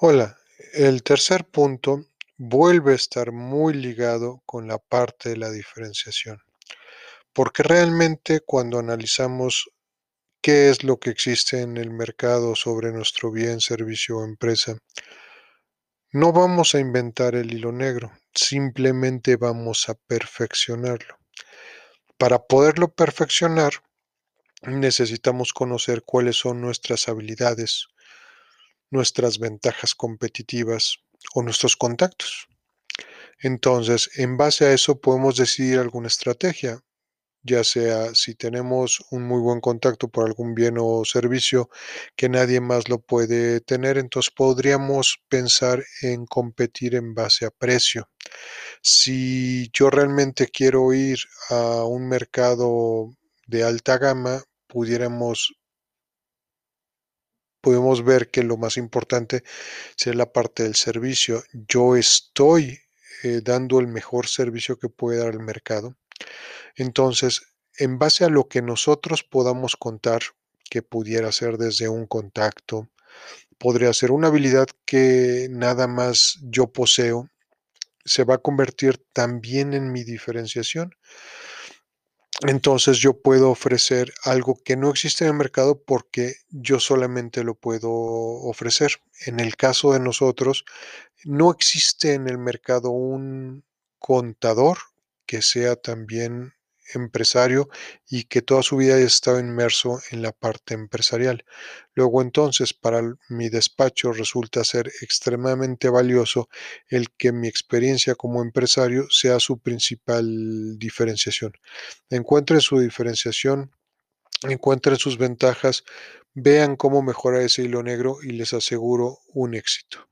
Hola, el tercer punto vuelve a estar muy ligado con la parte de la diferenciación, porque realmente cuando analizamos qué es lo que existe en el mercado sobre nuestro bien, servicio o empresa, no vamos a inventar el hilo negro, simplemente vamos a perfeccionarlo. Para poderlo perfeccionar, necesitamos conocer cuáles son nuestras habilidades, nuestras ventajas competitivas o nuestros contactos. Entonces, en base a eso podemos decidir alguna estrategia, ya sea si tenemos un muy buen contacto por algún bien o servicio que nadie más lo puede tener, entonces podríamos pensar en competir en base a precio. Si yo realmente quiero ir a un mercado de alta gama, pudiéramos podemos ver que lo más importante es la parte del servicio. Yo estoy eh, dando el mejor servicio que puede dar el mercado. Entonces, en base a lo que nosotros podamos contar, que pudiera ser desde un contacto, podría ser una habilidad que nada más yo poseo, se va a convertir también en mi diferenciación. Entonces yo puedo ofrecer algo que no existe en el mercado porque yo solamente lo puedo ofrecer. En el caso de nosotros, no existe en el mercado un contador que sea también empresario y que toda su vida haya estado inmerso en la parte empresarial. Luego entonces para mi despacho resulta ser extremadamente valioso el que mi experiencia como empresario sea su principal diferenciación. Encuentren su diferenciación, encuentren sus ventajas, vean cómo mejora ese hilo negro y les aseguro un éxito.